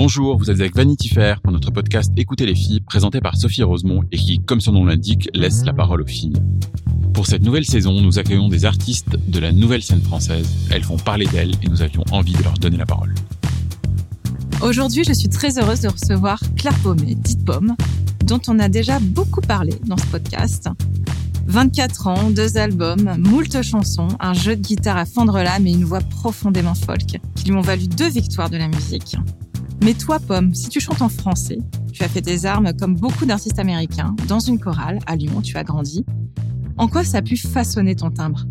Bonjour, vous êtes avec Vanity Fair pour notre podcast Écoutez les filles, présenté par Sophie Rosemont et qui, comme son nom l'indique, laisse la parole aux filles. Pour cette nouvelle saison, nous accueillons des artistes de la nouvelle scène française. Elles font parler d'elles et nous avions envie de leur donner la parole. Aujourd'hui, je suis très heureuse de recevoir Claire Paumet, dite Pomme, dont on a déjà beaucoup parlé dans ce podcast. 24 ans, deux albums, moult chansons, un jeu de guitare à fendre l'âme et une voix profondément folk qui lui ont valu deux victoires de la musique. Mais toi, Pomme, si tu chantes en français, tu as fait tes armes comme beaucoup d'artistes américains, dans une chorale, à Lyon, tu as grandi. En quoi ça a pu façonner ton timbre?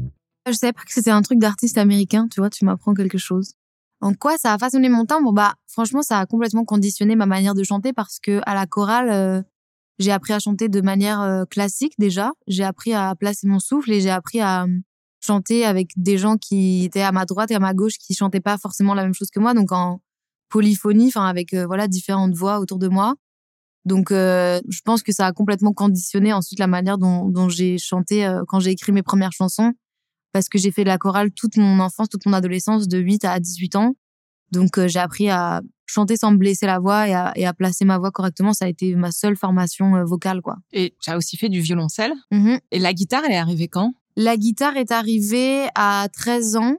Je savais pas que c'était un truc d'artiste américain, tu vois, tu m'apprends quelque chose. En quoi ça a façonné mon timbre? Bah, franchement, ça a complètement conditionné ma manière de chanter parce que à la chorale, euh, j'ai appris à chanter de manière euh, classique déjà. J'ai appris à placer mon souffle et j'ai appris à euh, chanter avec des gens qui étaient à ma droite et à ma gauche qui chantaient pas forcément la même chose que moi. Donc en polyphonie, enfin avec voilà différentes voix autour de moi. Donc je pense que ça a complètement conditionné ensuite la manière dont, dont j'ai chanté quand j'ai écrit mes premières chansons parce que j'ai fait de la chorale toute mon enfance, toute mon adolescence, de 8 à 18 ans. Donc euh, j'ai appris à chanter sans me blesser la voix et à, et à, placer ma voix correctement. Ça a été ma seule formation euh, vocale, quoi. Et tu as aussi fait du violoncelle. Mm-hmm. Et la guitare, elle est arrivée quand? La guitare est arrivée à 13 ans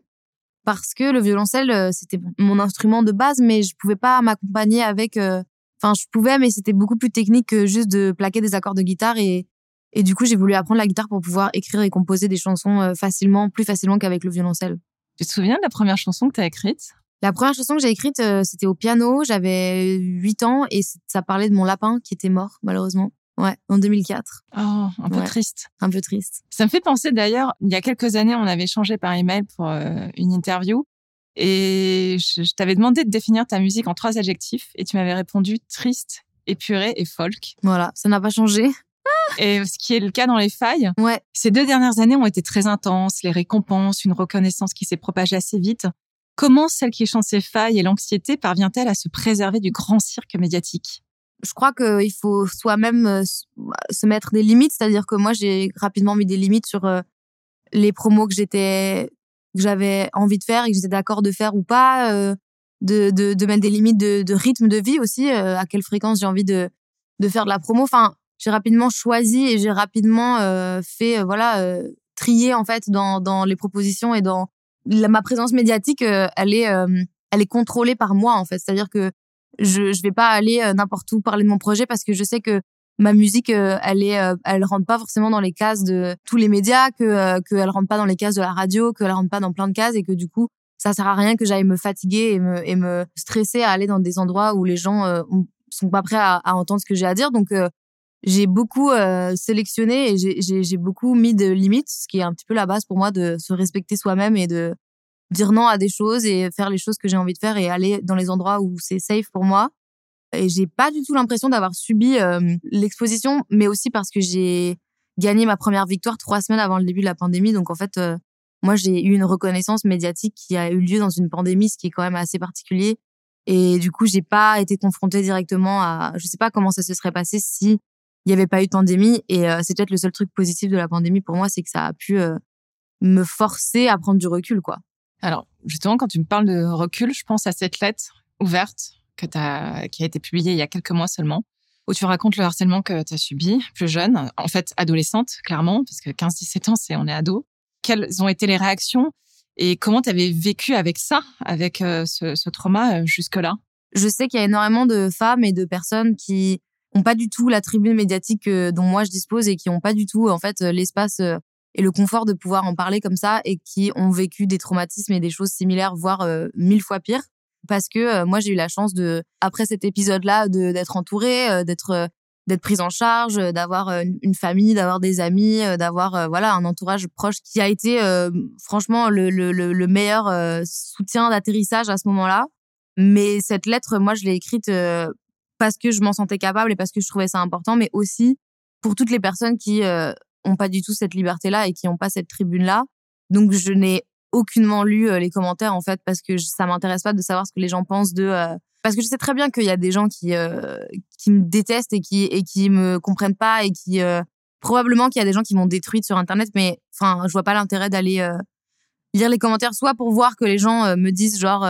parce que le violoncelle, euh, c'était mon instrument de base, mais je pouvais pas m'accompagner avec... Enfin, je pouvais, mais c'était beaucoup plus technique que juste de plaquer des accords de guitare et et du coup, j'ai voulu apprendre la guitare pour pouvoir écrire et composer des chansons euh, facilement, plus facilement qu'avec le violoncelle. Tu te souviens de la première chanson que tu as écrite? La première chanson que j'ai écrite, euh, c'était au piano. J'avais 8 ans et ça parlait de mon lapin qui était mort, malheureusement. Ouais, en 2004. Oh, un peu triste. Un peu triste. Ça me fait penser d'ailleurs, il y a quelques années, on avait échangé par email pour euh, une interview et je, je t'avais demandé de définir ta musique en trois adjectifs et tu m'avais répondu triste, épuré et folk. Voilà, ça n'a pas changé et ce qui est le cas dans les failles. Ouais. Ces deux dernières années ont été très intenses, les récompenses, une reconnaissance qui s'est propagée assez vite. Comment celle qui chante ces failles et l'anxiété parvient-elle à se préserver du grand cirque médiatique? Je crois qu'il faut soi-même euh, se mettre des limites, c'est-à-dire que moi j'ai rapidement mis des limites sur euh, les promos que j'étais que j'avais envie de faire et que j'étais d'accord de faire ou pas, euh, de, de, de mettre des limites de, rythme de vie aussi, à quelle fréquence j'ai envie de, de faire de la promo. Enfin, j'ai rapidement choisi et j'ai rapidement euh, fait voilà euh, trier en fait dans dans les propositions et dans ma présence médiatique elle est elle est contrôlée par moi en fait c'est-à-dire que je je vais pas aller n'importe où parler de mon projet parce que je sais que ma musique elle est elle rentre pas forcément dans les cases de tous les médias que que elle rentre pas dans les cases de la radio que elle rentre pas dans plein de cases et que du coup ça sert à rien que j'aille me fatiguer et me et me stresser à aller dans des endroits où les gens sont pas prêts à, à entendre ce que j'ai à dire. Donc j'ai beaucoup euh, sélectionné et j'ai beaucoup mis de limites, ce qui est un petit peu la base pour moi de se respecter soi-même et de dire non à des choses et faire les choses que j'ai envie de faire et aller dans les endroits où c'est safe pour moi. Et j'ai pas du tout l'impression d'avoir subi euh, l'exposition, mais aussi parce que j'ai gagné ma première victoire trois semaines avant le début de la pandémie. Donc en fait, euh, moi j'ai eu une reconnaissance médiatique qui a eu lieu dans une pandémie, ce qui est quand même assez particulier. Et du coup, j'ai pas été confrontée directement à, je sais pas comment ça se serait passé si il n'y avait pas eu de pandémie. Et euh, c'est peut-être le seul truc positif de la pandémie pour moi, c'est que ça a pu me forcer à prendre du recul, quoi. Alors, justement, quand tu me parles de recul, je pense à cette lettre ouverte que qui a été publiée il y a quelques mois seulement, où tu racontes le harcèlement que tu as subi plus jeune, en fait adolescente, clairement, parce que 15-17 ans, c'est on est ado. Quelles ont été les réactions et comment tu avais vécu avec ça, avec euh, ce, ce trauma jusque-là? Je sais qu'il y a énormément de femmes et de personnes qui ont pas du tout la tribune médiatique euh, dont moi je dispose et qui ont pas du tout en fait euh, l'espace euh, et le confort de pouvoir en parler comme ça et qui ont vécu des traumatismes et des choses similaires voire mille fois pires parce que moi j'ai eu la chance de après cet épisode là d'être entourée d'être d'être prise en charge, d'avoir une famille, d'avoir des amis, d'avoir voilà un entourage proche qui a été franchement le, le, le meilleur soutien d'atterrissage à ce moment-là. Mais cette lettre, moi, je l'ai écrite parce que je m'en sentais capable et parce que je trouvais ça important, mais aussi pour toutes les personnes qui euh, pas du tout cette liberté-là et qui ont pas cette tribune-là. Donc je n'ai aucunement lu euh, les commentaires en fait parce que ça m'intéresse pas de savoir ce que les gens pensent de euh, parce que je sais très bien qu'il y a des gens qui euh, qui me détestent et qui et qui me comprennent pas et qui probablement qu'il y a des gens qui m'ont détruite sur internet mais enfin je vois pas l'intérêt d'aller lire les commentaires soit pour voir que les gens me disent genre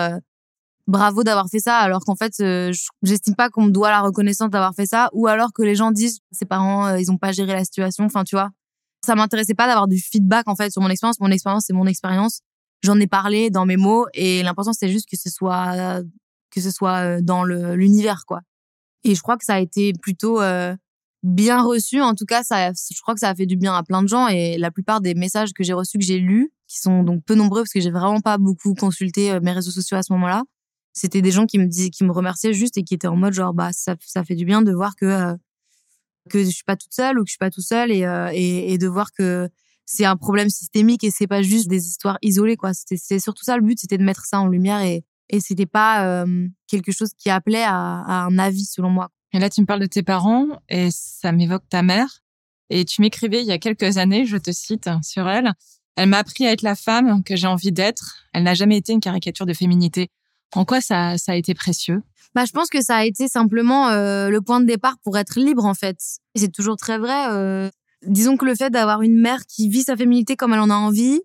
bravo d'avoir fait ça alors qu'en fait euh, j'estime pas qu'on me doit la reconnaissance d'avoir fait ça ou alors que les gens disent ses parents ils ont pas géré la situation enfin tu vois ça m'intéressait pas d'avoir du feedback en fait sur mon expérience. Mon expérience c'est mon expérience. J'en ai parlé dans mes mots et l'important c'est juste que ce soit que ce soit euh, dans l'univers quoi. Et je crois que ça a été plutôt bien reçu. En tout cas ça je crois que ça a fait du bien à plein de gens et la plupart des messages que j'ai reçus que j'ai lus qui sont donc peu nombreux parce que j'ai vraiment pas beaucoup consulté mes réseaux sociaux à ce moment-là c'était des gens qui me disaient, qui me remerciaient juste et qui étaient en mode genre bah ça, ça fait du bien de voir que euh, que je suis pas toute seule ou que je suis pas tout seul et, euh, et, de voir que c'est un problème systémique et c'est pas juste des histoires isolées quoi. C'était surtout ça le but, c'était de mettre ça en lumière et et c'était pas euh, quelque chose qui appelait à, un avis selon moi. Et là tu me parles de tes parents et ça m'évoque ta mère et tu m'écrivais il y a quelques années, je te cite sur elle. Elle m'a appris à être la femme que j'ai envie d'être. Elle n'a jamais été une caricature de féminité. En quoi ça a été précieux? Bah, je pense que ça a été simplement euh, le point de départ pour être libre en fait. Et c'est toujours très vrai. Euh, disons que le fait d'avoir une mère qui vit sa féminité comme elle en a envie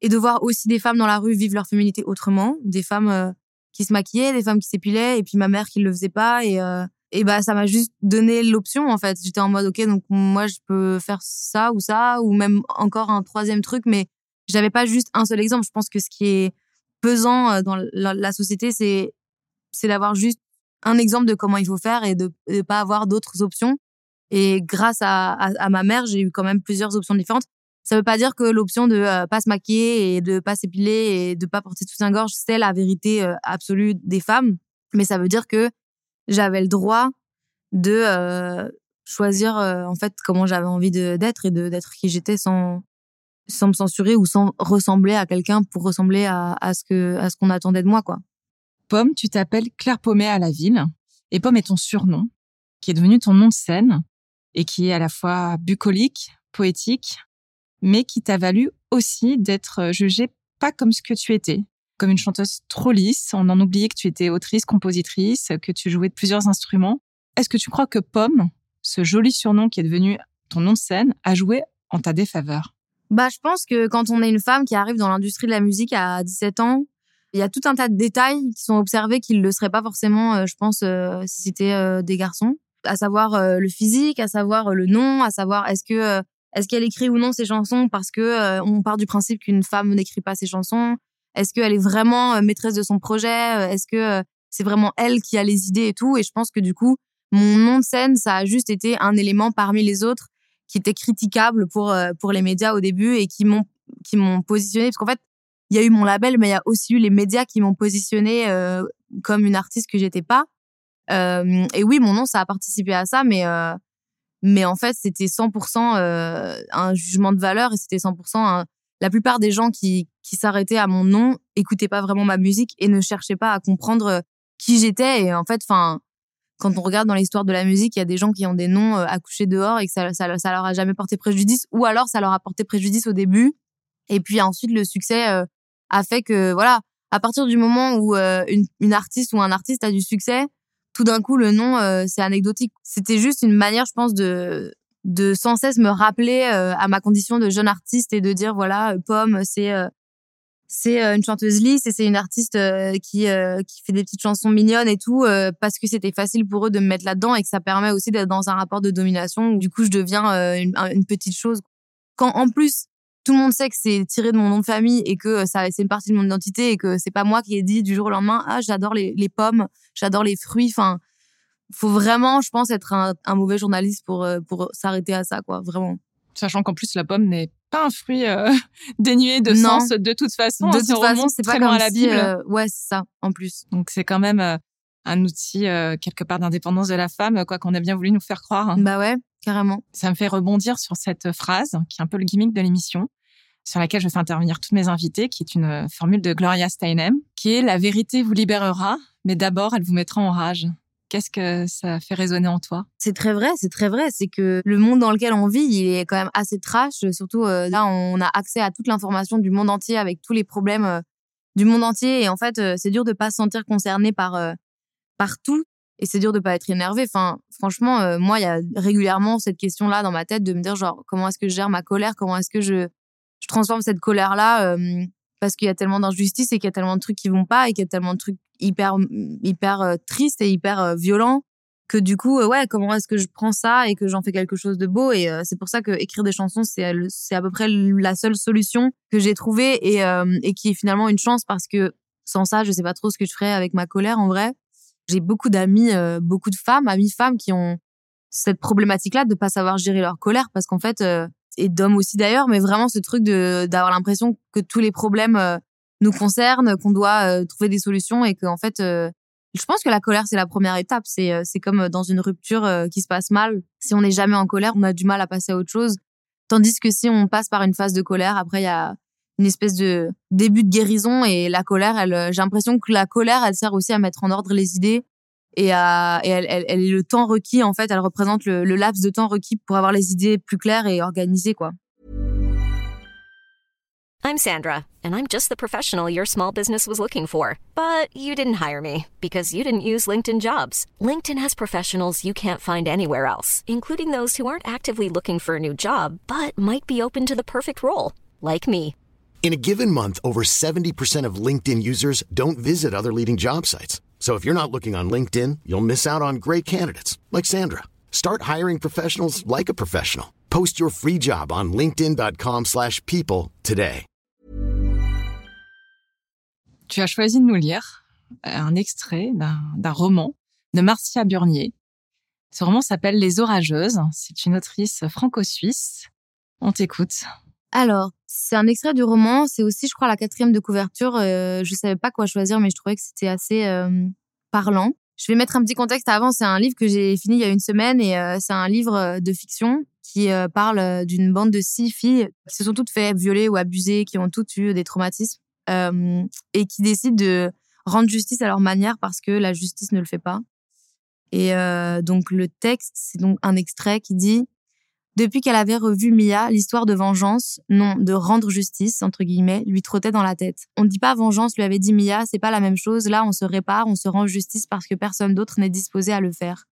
et de voir aussi des femmes dans la rue vivre leur féminité autrement, des femmes euh, qui se maquillaient, des femmes qui s'épilaient et puis ma mère qui le faisait pas et et bah ça m'a juste donné l'option en fait. J'étais en mode OK donc moi je peux faire ça ou ça ou même encore un troisième truc mais j'avais pas juste un seul exemple. Je pense que ce qui est pesant euh, dans la, société, c'est c'est d'avoir juste un exemple de comment il faut faire et de ne pas avoir d'autres options. Et grâce à, ma mère, j'ai eu quand même plusieurs options différentes. Ça veut pas dire que l'option de euh, pas se maquiller et de pas s'épiler et de pas porter tout un gorge, c'est la vérité euh, absolue des femmes. Mais ça veut dire que j'avais le droit de choisir en fait comment j'avais envie d'être et d'être qui j'étais sans sans me censurer ou sans ressembler à quelqu'un pour ressembler à, à ce à ce qu'on attendait de moi quoi. Pomme, tu t'appelles Claire Pommet à la ville et Pomme est ton surnom qui est devenu ton nom de scène et qui est à la fois bucolique, poétique, mais qui t'a valu aussi d'être jugée pas comme ce que tu étais, comme une chanteuse trop lisse. On en oubliait que tu étais autrice, compositrice, que tu jouais de plusieurs instruments. Est-ce que tu crois que Pomme, ce joli surnom qui est devenu ton nom de scène, a joué en ta défaveur? Bah, je pense que quand on est une femme qui arrive dans l'industrie de la musique à 17 ans, il y a tout un tas de détails qui sont observés qui ne le seraient pas forcément, euh, je pense, euh, si c'était euh, des garçons. À savoir le physique, à savoir le nom, à savoir est-ce que est-ce qu'elle écrit ou non ses chansons parce que on part du principe qu'une femme n'écrit pas ses chansons. Est-ce qu'elle est vraiment maîtresse de son projet Est-ce que c'est vraiment elle qui a les idées et tout Et je pense que du coup, mon nom de scène, ça a juste été un élément parmi les autres qui étaient critiquables pour pour les médias au début et qui m'ont qui m'ont positionné parce qu'en fait il y a eu mon label mais il y a aussi eu les médias qui m'ont positionné euh, comme une artiste que j'étais pas euh, et oui mon nom ça a participé à ça mais euh, mais en fait c'était 100% euh, un jugement de valeur et c'était 100% la plupart des gens qui qui s'arrêtaient à mon nom écoutaient pas vraiment ma musique et ne cherchaient pas à comprendre qui j'étais et en fait enfin quand on regarde dans l'histoire de la musique, il y a des gens qui ont des noms euh, accouchés dehors et que ça, ça, ça, leur a jamais porté préjudice, ou alors ça leur a porté préjudice au début. Et puis ensuite, le succès euh, a fait que, voilà, à partir du moment où euh, une, une, artiste ou un artiste a du succès, tout d'un coup, le nom, c'est anecdotique. C'était juste une manière, je pense, de de sans cesse me rappeler à ma condition de jeune artiste et de dire, voilà, Pomme, c'est c'est euh, une chanteuse lisse et c'est une artiste euh, qui euh, qui fait des petites chansons mignonnes et tout parce que c'était facile pour eux de me mettre là-dedans et que ça permet aussi d'être dans un rapport de domination où du coup je deviens une, petite chose. Quand en plus tout le monde sait que c'est tiré de mon nom de famille et que ça c'est une partie de mon identité et que c'est pas moi qui ai dit du jour au lendemain ah j'adore les, les pommes, j'adore les fruits, enfin faut vraiment je pense être un, un mauvais journaliste pour pour s'arrêter à ça quoi, vraiment. Sachant qu'en plus la pomme n'est pas un fruit euh, dénué de sens de toute façon. De toute façon, c'est pas comme à la Bible. Euh, ouais, c'est ça, en plus. Donc c'est quand même euh, un outil euh, quelque part d'indépendance de la femme, quoi qu'on a bien voulu nous faire croire. Bah ouais, carrément. Ça me fait rebondir sur cette phrase, qui est un peu le gimmick de l'émission, sur laquelle je fais intervenir toutes mes invités, qui est une euh, formule de Gloria Steinem, qui est la vérité vous libérera, mais d'abord elle vous mettra en rage. Qu'est-ce que ça fait résonner en toi? C'est très vrai, c'est très vrai. C'est que le monde dans lequel on vit, il est quand même assez trash. Surtout euh, là, on a accès à toute l'information du monde entier avec tous les problèmes euh, du monde entier. Et en fait, c'est dur de pas se sentir concerné par par tout. Et c'est dur de pas être énervé. Enfin, franchement, moi, il y a régulièrement cette question-là dans ma tête de me dire genre comment est-ce que je gère ma colère, comment est-ce que je je transforme cette colère-là parce qu'il y a tellement d'injustices et qu'il y a tellement de trucs qui vont pas et qu'il y a tellement de trucs hyper hyper euh, tristes et hyper euh, violents que du coup euh, ouais comment est-ce que je prends ça et que j'en fais quelque chose de beau? Et c'est pour ça que écrire des chansons c'est c'est à peu près la seule solution que j'ai trouvée et et qui est finalement une chance parce que sans ça je sais pas trop ce que je ferais avec ma colère en vrai j'ai beaucoup d'amis beaucoup de femmes amis femmes qui ont cette problématique là de pas savoir gérer leur colère parce qu'en fait et d'hommes aussi d'ailleurs, mais vraiment ce truc de d'avoir l'impression que tous les problèmes euh, nous concernent, qu'on doit euh, trouver des solutions et qu'en fait, euh, je pense que la colère c'est la première étape. C'est c'est comme dans une rupture qui se passe mal. Si on n'est jamais en colère, on a du mal à passer à autre chose. Tandis que si on passe par une phase de colère, après il y a une espèce de début de guérison et la colère, elle, j'ai l'impression que la colère, elle sert aussi à mettre en ordre les idées et, à, et elle, elle, elle, est le temps requis en fait elle représente le, le, laps de temps requis pour avoir les idées plus claires et organisées quoi. I'm Sandra and I'm just the professional your small business was looking for, but you didn't hire me because you didn't use LinkedIn Jobs. LinkedIn has professionals you can't find anywhere else, including those who aren't actively looking for a new job but might be open to the perfect role, like me. In a given month, over 70% of LinkedIn users don't visit other leading job sites. So if you're not looking on LinkedIn, you'll miss out on great candidates like Sandra. Start hiring professionals like a professional. Post your free job on linkedin.com/people today. Tu as choisi de nous lire un extrait d'un roman de Marcia Burnier. Ce roman s'appelle Les Orageuses. C'est une autrice franco-suisse. On t'écoute. Alors, c'est un extrait du roman. C'est aussi, je crois, la quatrième de couverture. Euh, je savais pas quoi choisir, mais je trouvais que c'était assez euh, parlant. Je vais mettre un petit contexte avant. C'est un livre que j'ai fini il y a une semaine et euh, c'est un livre de fiction qui parle d'une bande de six filles qui se sont toutes fait violer ou abuser, qui ont toutes eu des traumatismes et qui décident de rendre justice à leur manière parce que la justice ne le fait pas. Et donc le texte, c'est donc un extrait qui dit depuis qu'elle avait revu Mia, l'histoire de vengeance, non, de rendre justice, entre guillemets, lui trottait dans la tête. On ne dit pas vengeance, lui avait dit Mia, c'est pas la même chose, là on se répare, on se rend justice parce que personne d'autre n'est disposé à le faire.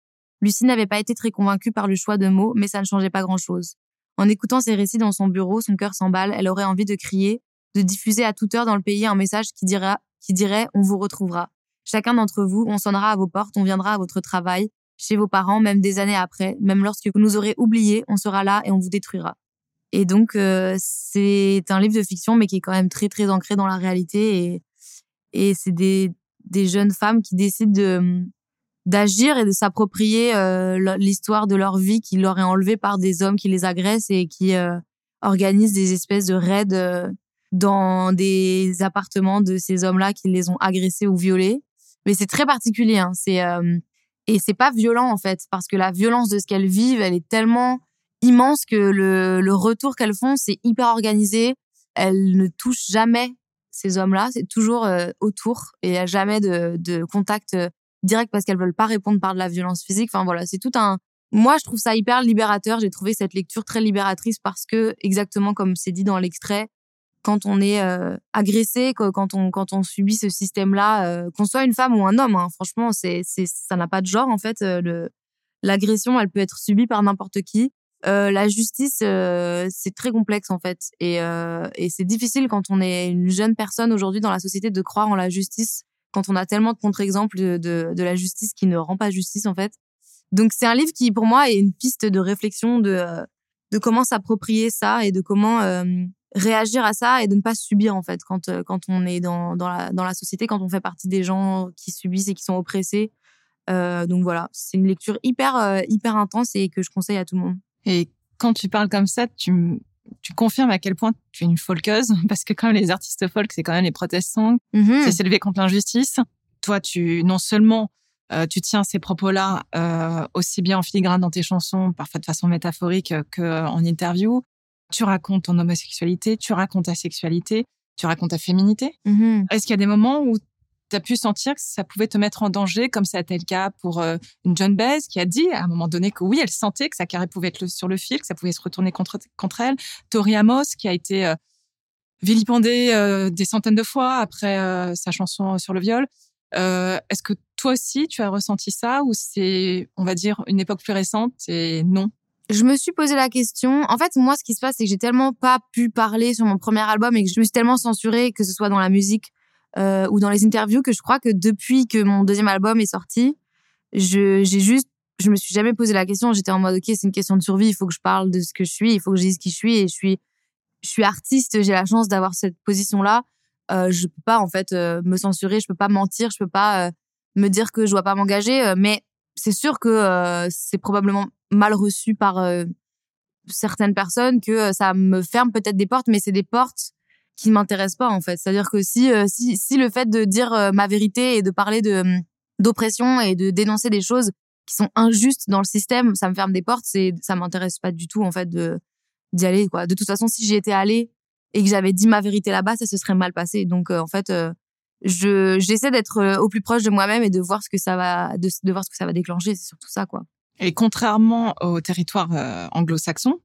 Lucie n'avait pas été très convaincue par le choix de mots, mais ça ne changeait pas grand-chose. En écoutant ses récits dans son bureau, son cœur s'emballe, elle aurait envie de crier, de diffuser à toute heure dans le pays un message qui dira, qui dirait on vous retrouvera. Chacun d'entre vous, on sonnera à vos portes, on viendra à votre travail, chez vos parents, même des années après, même lorsque vous nous aurez oubliés, on sera là et on vous détruira. Et donc, euh, c'est un livre de fiction, mais qui est quand même très, très ancré dans la réalité. Et, et c'est des, des jeunes femmes qui décident de d'agir et de s'approprier euh, l'histoire de leur vie qui leur est enlevée par des hommes qui les agressent et qui euh, organisent des espèces de raids dans des appartements de ces hommes-là qui les ont agressés ou violés. Mais c'est très particulier. Hein. C'est et c'est pas violent en fait, parce que la violence de ce qu'elles vivent, elle est tellement immense que le, retour qu'elles font, c'est hyper organisé. Elles ne touchent jamais ces hommes-là, c'est toujours euh, autour et il n'y a jamais de, de contact euh, direct parce qu'elles veulent pas répondre par de la violence physique. Enfin voilà, c'est tout un. Moi, je trouve ça hyper libérateur. J'ai trouvé cette lecture très libératrice parce que, exactement comme c'est dit dans l'extrait, quand on est euh, agressé, quand on quand on subit ce système-là, euh, qu'on soit une femme ou un homme, hein, franchement, c'est c'est ça n'a pas de genre en fait. Euh, le l'agression, elle peut être subie par n'importe qui. la justice, c'est très complexe en fait, et et c'est difficile quand on est une jeune personne aujourd'hui dans la société de croire en la justice quand on a tellement de contre-exemples de, de, de la justice qui ne rend pas justice en fait. Donc c'est un livre qui pour moi est une piste de réflexion de de comment s'approprier ça et de comment réagir à ça et de ne pas subir en fait quand euh, quand on est dans dans la dans la société quand on fait partie des gens qui subissent et qui sont oppressés euh, donc voilà c'est une lecture hyper euh, hyper intense et que je conseille à tout le monde et quand tu parles comme ça tu tu confirmes à quel point tu es une folkeuse? Parce que quand même les artistes folk c'est quand même les protestants mm-hmm. c'est s'élever contre l'injustice toi tu non seulement Euh, tu tiens ces propos-là euh, aussi bien en filigrane dans tes chansons, parfois de façon métaphorique, qu'en interview. Tu racontes ton homosexualité, tu racontes ta sexualité, tu racontes ta féminité. Mhm. Est-ce qu'il y a des moments où tu as pu sentir que ça pouvait te mettre en danger, comme ça a été le cas pour euh, une John Baez qui a dit à un moment donné que oui, elle sentait que sa carrière pouvait être le- sur le fil, que ça pouvait se retourner contre, contre elle. Tori Amos qui a été euh, vilipendée euh, des centaines de fois après sa chanson sur le viol. Est-ce que toi aussi tu as ressenti ça ou c'est, on va dire, une époque plus récente et non? Je me suis posé la question. En fait, moi, ce qui se passe, c'est que j'ai tellement pas pu parler sur mon premier album et que je me suis tellement censurée, que ce soit dans la musique euh, ou dans les interviews, que je crois que depuis que mon deuxième album est sorti, je j'ai juste, je me suis jamais posé la question. J'étais en mode, ok, c'est une question de survie. Il faut que je parle de ce que je suis. Il faut que je dise qui je suis. Et je suis, je suis artiste. J'ai la chance d'avoir cette position-là. Euh, je peux pas en fait euh, me censurer. Je peux pas mentir. Je peux pas euh, me dire que je dois pas m'engager. euh, mais c'est sûr que euh, c'est probablement mal reçu par euh, certaines personnes que ça me ferme peut-être des portes, mais c'est des portes qui m'intéressent pas en fait. C'est-à-dire que si si si le fait de dire ma vérité et de parler de hum, d'oppression et de dénoncer des choses qui sont injustes dans le système, ça me ferme des portes, c'est ça m'intéresse pas du tout en fait de d'y aller quoi. De toute façon, si j'y étais allée et que j'avais dit ma vérité là-bas, ça se serait mal passé. Donc euh, en fait euh, je j'essaie d'être euh, au plus proche de moi-même et de voir ce que ça va de, de voir ce que ça va déclencher, c'est surtout ça quoi. Et contrairement au territoire euh, anglo-saxon,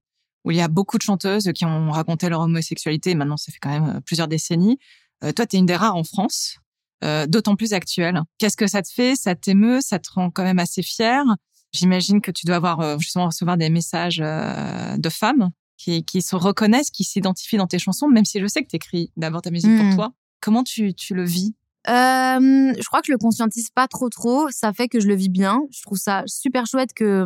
où il y a beaucoup de chanteuses qui ont raconté leur homosexualité, maintenant ça fait quand même euh, plusieurs décennies, euh, toi, tu es une des rares en France, euh, d'autant plus actuelle. Qu'est-ce que ça te fait? Ça t'émeut? Ça te rend quand même assez fière? J'imagine que tu dois avoir justement recevoir des messages de femmes qui, qui se reconnaissent, qui s'identifient dans tes chansons, même si je sais que tu écris d'abord ta musique pour toi. Comment tu, tu le vis? Euh, je crois que je le conscientise pas trop trop. Ça fait que je le vis bien. Je trouve ça super chouette que,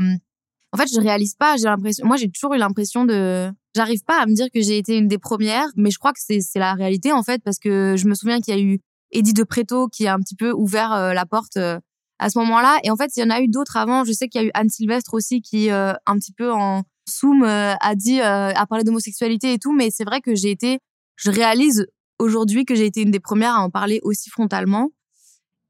en fait, je réalise pas. J'ai l'impression, moi, j'ai toujours eu l'impression de, j'arrive pas à me dire que j'ai été une des premières, mais je crois que c'est la réalité en fait parce que je me souviens qu'il y a eu Eddie de Preto qui a un petit peu ouvert euh, la porte euh, à ce moment-là. Et en fait, il y en a eu d'autres avant. Je sais qu'il y a eu Anne Sylvestre aussi qui, un petit peu en zoom, a dit, a parlé d'homosexualité et tout. Mais c'est vrai que j'ai été, je réalise aujourd'hui que j'ai été une des premières à en parler aussi frontalement.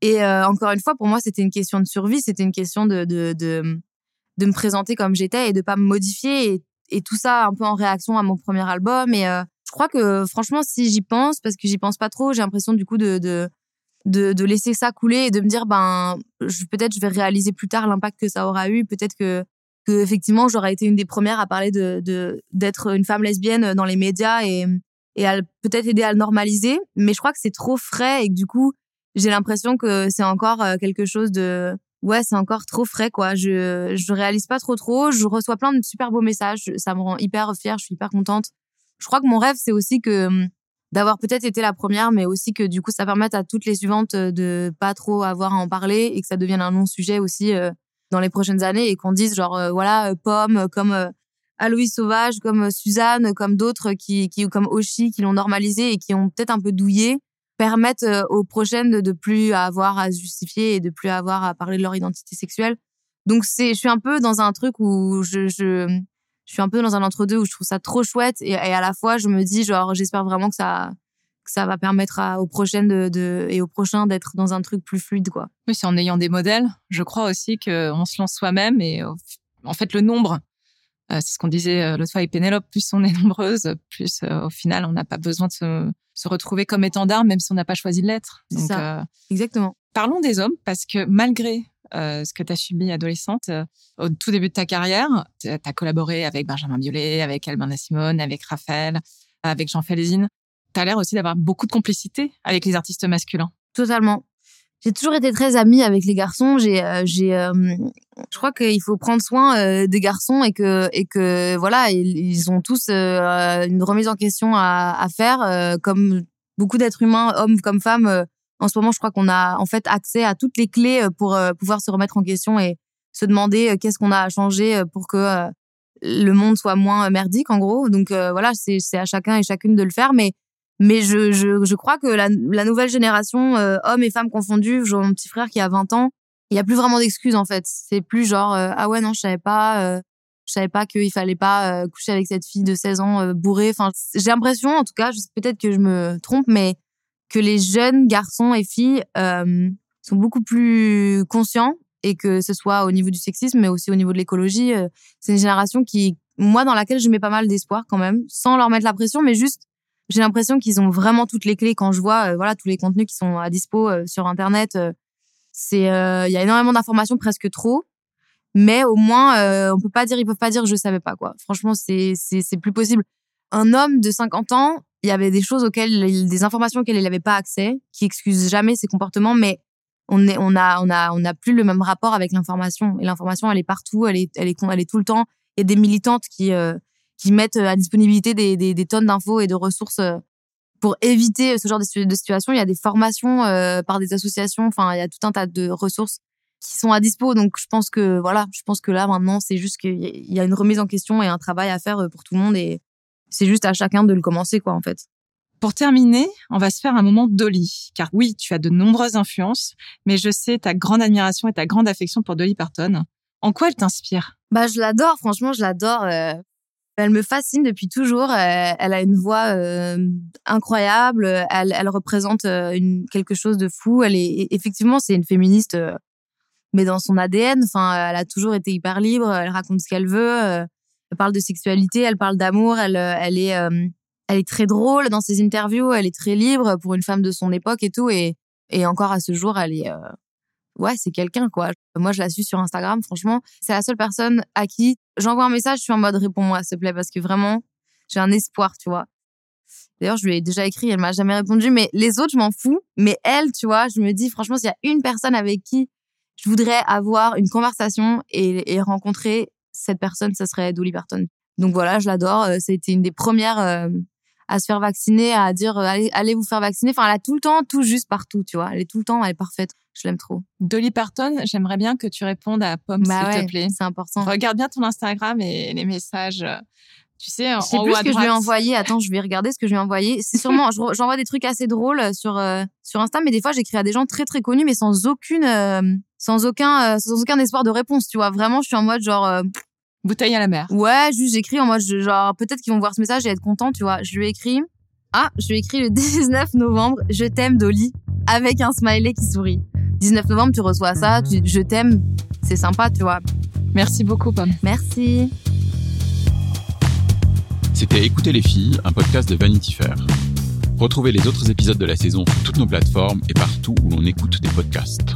Et euh, encore une fois, pour moi, c'était une question de survie, c'était une question de, de, de, me présenter comme j'étais et de pas me modifier. Et, tout ça un peu en réaction à mon premier album. Et euh, je crois que franchement, si j'y pense, parce que j'y pense pas trop, j'ai l'impression du coup de, de, de, laisser ça couler et de me dire, ben, peut-être je vais réaliser plus tard l'impact que ça aura eu. Peut-être que, effectivement, j'aurais été une des premières à parler de- d'être une femme lesbienne dans les médias et, et peut-être aider à le normaliser. Mais je crois que c'est trop frais et que du coup, j'ai l'impression que c'est encore euh, quelque chose de ouais c'est encore trop frais quoi. Je je réalise pas trop trop. Je reçois plein de super beaux messages. Ça me rend hyper fière. Je suis hyper contente. Je crois que mon rêve c'est aussi que hum, d'avoir peut-être été la première mais aussi que du coup ça permette à toutes les suivantes euh, de pas trop avoir à en parler et que ça devienne un non sujet aussi euh, dans les prochaines années et qu'on dise genre voilà Pomme comme Aloïs Sauvage comme euh, Suzanne comme d'autres qui qui comme Oshi qui l'ont normalisé et qui ont peut-être un peu douillé permettent euh, aux prochaines de, de plus avoir à se justifier et de plus avoir à parler de leur identité sexuelle. Donc c'est, je suis un peu dans un truc où je, je, je suis un peu dans un entre-deux où je trouve ça trop chouette et, à la fois je me dis genre j'espère vraiment que ça, que ça va permettre à, aux prochaines de, de, et aux prochains d'être dans un truc plus fluide quoi. Oui, c'est en ayant des modèles. Je crois aussi qu'on se lance soi-même et en fait, le nombre, euh, c'est ce qu'on disait euh, l'autre fois avec Pénélope, plus on est nombreuses, plus euh, au final, on n'a pas besoin de se, se retrouver comme étendard, même si on n'a pas choisi de l'être. Donc, ça. euh, Exactement. parlons des hommes, parce que malgré euh, ce que tu as subi adolescente, au tout début de ta carrière, tu as collaboré avec Benjamin Biolay, avec Albin Simone, avec Raphaël, avec Jean Félésine. Tu as l'air aussi d'avoir beaucoup de complicité avec les artistes masculins. Totalement. J'ai toujours été très amie avec les garçons. J'ai, euh, j'ai, euh, je crois qu'il faut prendre soin euh, des garçons et que, et que voilà, ils, ont tous euh, une remise en question à, à faire, euh, comme beaucoup d'êtres humains, hommes comme femmes. euh, en ce moment, je crois qu'on a en fait accès à toutes les clés pour pouvoir se remettre en question et se demander qu'est-ce qu'on a à changer pour que le monde soit moins merdique, en gros. Donc voilà, c'est, c'est à chacun et chacune de le faire, mais mais je, je, je crois que la, la nouvelle génération, euh, hommes et femmes confondus, j'ai mon petit frère qui a 20 ans, il y a plus vraiment d'excuses en fait. C'est plus genre euh, ah ouais non je savais pas, euh, je savais pas qu'il fallait pas euh, coucher avec cette fille de 16 ans euh, bourrée. Enfin j'ai l'impression en tout cas, peut-être que je me trompe, mais que les jeunes garçons et filles euh, sont beaucoup plus conscients et que ce soit au niveau du sexisme, mais aussi au niveau de l'écologie. c'est une génération qui, moi, dans laquelle je mets pas mal d'espoir quand même, sans leur mettre la pression, mais juste, j'ai l'impression qu'ils ont vraiment toutes les clés quand je vois, euh, voilà, tous les contenus qui sont à dispo euh, sur Internet. euh, c'est, il y a énormément d'informations, presque trop. Mais au moins, on peut pas dire, ils peuvent pas dire, je savais pas quoi. Franchement, c'est, c'est, plus possible. Un homme de 50 ans, il y avait des choses auxquelles, des informations auxquelles il n'avait pas accès, qui excusent jamais ses comportements, mais on est, on a, on a, on a plus le même rapport avec l'information. Et l'information, elle est partout, elle est, elle est, elle est tout le temps. Il y a des militantes qui, qui mettent à disponibilité des, des, des tonnes d'infos et de ressources euh, pour éviter ce genre de, situ- de situation. Il y a des formations euh, par des associations. Enfin, il y a tout un tas de ressources qui sont à dispo. Donc, je pense que voilà, je pense que là maintenant, c'est juste qu'il y a- une remise en question et un travail à faire euh, pour tout le monde. Et c'est juste à chacun de le commencer, quoi, en fait. Pour terminer, on va se faire un moment Dolly. Car oui, tu as de nombreuses influences, mais je sais ta grande admiration et ta grande affection pour Dolly Parton. En quoi elle t'inspire? Bah, je l'adore, franchement, je l'adore. euh, Elle me fascine depuis toujours. euh, Elle a une voix incroyable. Elle, représente quelque chose de fou. Elle est effectivement, c'est une féministe, mais dans son ADN. Enfin, elle a toujours été hyper libre. Elle raconte ce qu'elle veut. Elle parle de sexualité. Elle parle d'amour. Elle, est, très drôle dans ses interviews. Elle est très libre pour une femme de son époque et tout. Et, encore à ce jour, elle est, ouais, c'est quelqu'un quoi. Moi, je la suis sur Instagram. Franchement, c'est la seule personne à qui j'envoie un message. Je suis en mode réponds-moi, s'il te plaît, parce que vraiment, j'ai un espoir, tu vois. D'ailleurs, je lui ai déjà écrit, elle m'a jamais répondu. Mais les autres, je m'en fous. Mais elle, tu vois, je me dis franchement, s'il y a une personne avec qui je voudrais avoir une conversation et, rencontrer cette personne, ce serait Dolly Parton. Donc voilà, je l'adore. Euh, C'était une des premières euh, à se faire vacciner, à dire euh, allez, allez vous faire vacciner. Enfin, elle a tout le temps, tout juste partout, tu vois. Elle est tout le temps, elle est parfaite. Je l'aime trop. Dolly Parton, j'aimerais bien que tu répondes à Pomme, Bah s'il ouais, te plaît. c'est important. Regarde bien ton Instagram et les messages. euh, Tu sais, en Je sais en plus haut ce que je lui ai envoyé. Attends, je vais regarder ce que je lui ai envoyé. C'est sûrement, je re- j'envoie des trucs assez drôles sur euh, sur Insta, mais des fois j'écris à des gens très très connus, mais sans aucune, euh, sans aucun, euh, sans aucun espoir de réponse. Tu vois, vraiment, je suis en mode genre, euh, Bouteille à la mer. ouais, juste j'écris en mode je- genre peut-être qu'ils vont voir ce message et être contents, tu vois. Je lui ai écrit, ah, je lui ai écrit le 19 novembre, je t'aime Dolly, avec un smiley qui sourit. 19 novembre, tu reçois ça, tu, je t'aime, c'est sympa, tu vois. Merci beaucoup, Pomme. Merci. C'était Écoutez les filles, un podcast de Vanity Fair. Retrouvez les autres épisodes de la saison sur toutes nos plateformes et partout où l'on écoute des podcasts.